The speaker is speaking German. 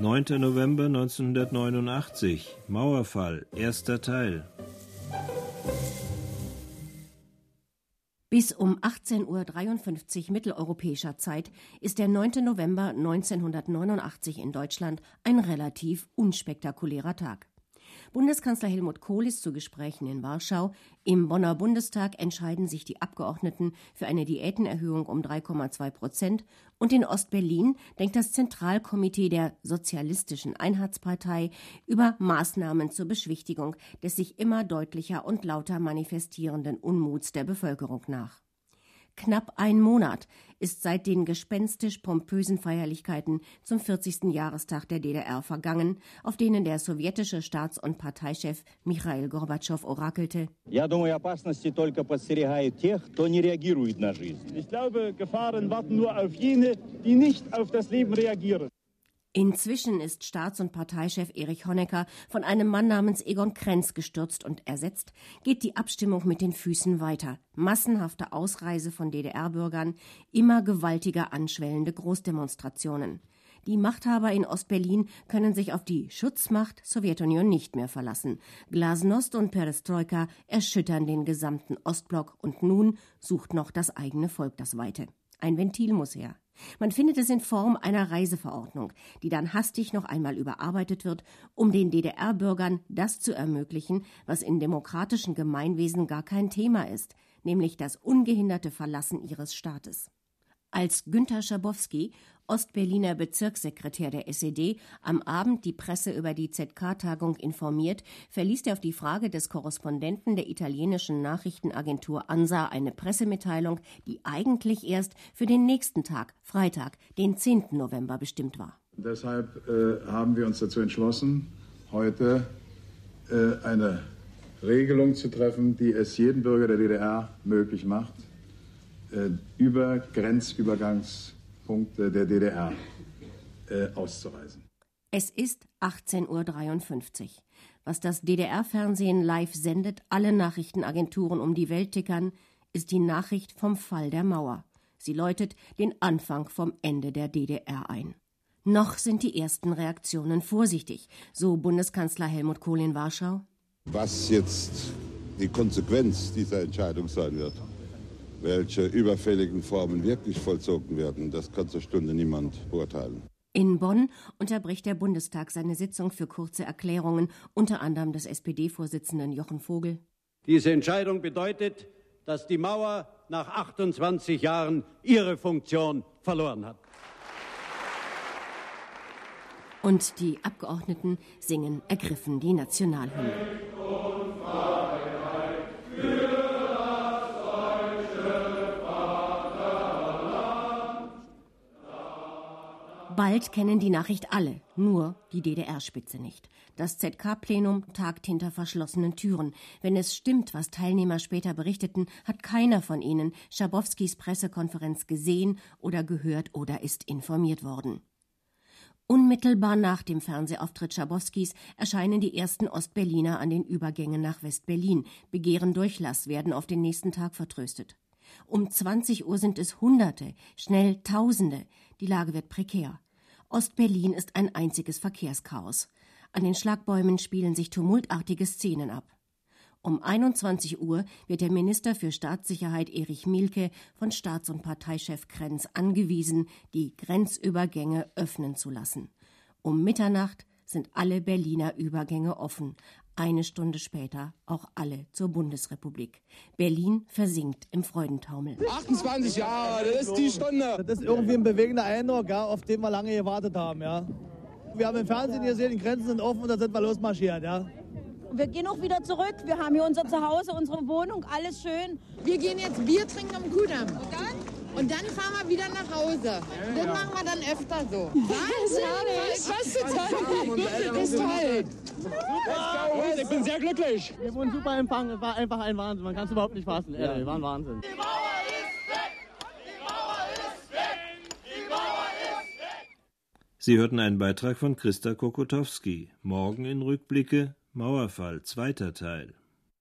9. November 1989, Mauerfall, erster Teil. Bis um 18.53 Uhr mitteleuropäischer Zeit ist der 9. November 1989 in Deutschland ein relativ unspektakulärer Tag. Bundeskanzler Helmut Kohl ist zu Gesprächen in Warschau. Im Bonner Bundestag entscheiden sich die Abgeordneten für eine Diätenerhöhung um 3,2 Prozent. Und in Ostberlin denkt das Zentralkomitee der Sozialistischen Einheitspartei über Maßnahmen zur Beschwichtigung des sich immer deutlicher und lauter manifestierenden Unmuts der Bevölkerung nach. Knapp ein Monat ist seit den gespenstisch pompösen Feierlichkeiten zum 40. Jahrestag der DDR vergangen, auf denen der sowjetische Staats- und Parteichef Michail Gorbatschow orakelte. Ich glaube, Gefahren warten nur auf jene, die nicht auf das Leben reagieren. Inzwischen ist Staats- und Parteichef Erich Honecker von einem Mann namens Egon Krenz gestürzt und ersetzt, geht die Abstimmung mit den Füßen weiter. Massenhafte Ausreise von DDR-Bürgern, immer gewaltiger anschwellende Großdemonstrationen. Die Machthaber in Ostberlin können sich auf die Schutzmacht Sowjetunion nicht mehr verlassen. Glasnost und Perestroika erschüttern den gesamten Ostblock und nun sucht noch das eigene Volk das Weite. Ein Ventil muss her. Man findet es in Form einer Reiseverordnung, die dann hastig noch einmal überarbeitet wird, um den DDR-Bürgern das zu ermöglichen, was in demokratischen Gemeinwesen gar kein Thema ist, nämlich das ungehinderte Verlassen ihres Staates. Als Günter Schabowski, Ostberliner Bezirkssekretär der SED, am Abend die Presse über die ZK-Tagung informiert, verliest er auf die Frage des Korrespondenten der italienischen Nachrichtenagentur ANSA eine Pressemitteilung, die eigentlich erst für den nächsten Tag, Freitag, den 10. November, bestimmt war. Deshalb äh, haben wir uns dazu entschlossen, heute äh, eine Regelung zu treffen, die es jedem Bürger der DDR möglich macht, über Grenzübergangspunkte der DDR äh, auszureisen. Es ist 18.53 Uhr. Was das DDR-Fernsehen live sendet, alle Nachrichtenagenturen um die Welt tickern, ist die Nachricht vom Fall der Mauer. Sie läutet den Anfang vom Ende der DDR ein. Noch sind die ersten Reaktionen vorsichtig, so Bundeskanzler Helmut Kohl in Warschau. Was jetzt die Konsequenz dieser Entscheidung sein wird, welche überfälligen Formen wirklich vollzogen werden, das kann zur Stunde niemand beurteilen. In Bonn unterbricht der Bundestag seine Sitzung für kurze Erklärungen, unter anderem des SPD-Vorsitzenden Jochen Vogel. Diese Entscheidung bedeutet, dass die Mauer nach 28 Jahren ihre Funktion verloren hat. Und die Abgeordneten singen ergriffen die Nationalhymne. Bald kennen die Nachricht alle, nur die DDR-Spitze nicht. Das ZK-Plenum tagt hinter verschlossenen Türen. Wenn es stimmt, was Teilnehmer später berichteten, hat keiner von ihnen Schabowskis Pressekonferenz gesehen oder gehört oder ist informiert worden. Unmittelbar nach dem Fernsehauftritt Schabowskis erscheinen die ersten Ostberliner an den Übergängen nach West-Berlin, begehren Durchlass, werden auf den nächsten Tag vertröstet. Um 20 Uhr sind es Hunderte, schnell Tausende. Die Lage wird prekär. Ostberlin ist ein einziges Verkehrschaos. An den Schlagbäumen spielen sich tumultartige Szenen ab. Um 21 Uhr wird der Minister für Staatssicherheit Erich Mielke von Staats- und Parteichef Krenz angewiesen, die Grenzübergänge öffnen zu lassen. Um Mitternacht sind alle Berliner Übergänge offen. Eine Stunde später auch alle zur Bundesrepublik. Berlin versinkt im Freudentaumel. 28 Jahre, das ist die Stunde. Das ist irgendwie ein bewegender Eindruck, ja, auf den wir lange gewartet haben. Ja. Wir haben im Fernsehen gesehen, die Grenzen sind offen und da sind wir losmarschiert. Ja. Wir gehen auch wieder zurück. Wir haben hier unser Zuhause, unsere Wohnung, alles schön. Wir gehen jetzt Bier trinken am Kudamm. Und dann? Und dann fahren wir wieder nach Hause. Und das machen wir dann öfter so. Wahnsinn! Was total. Das ist toll. Ich bin sehr glücklich. Wir wurden super empfangen. Es war einfach ein Wahnsinn. Man kann es überhaupt nicht fassen. Ja. Wir waren Wahnsinn. Die Mauer ist weg! Die Mauer ist weg! Die Mauer ist weg! Sie hörten einen Beitrag von Christa Kokotowski. Morgen in Rückblicke Mauerfall, zweiter Teil.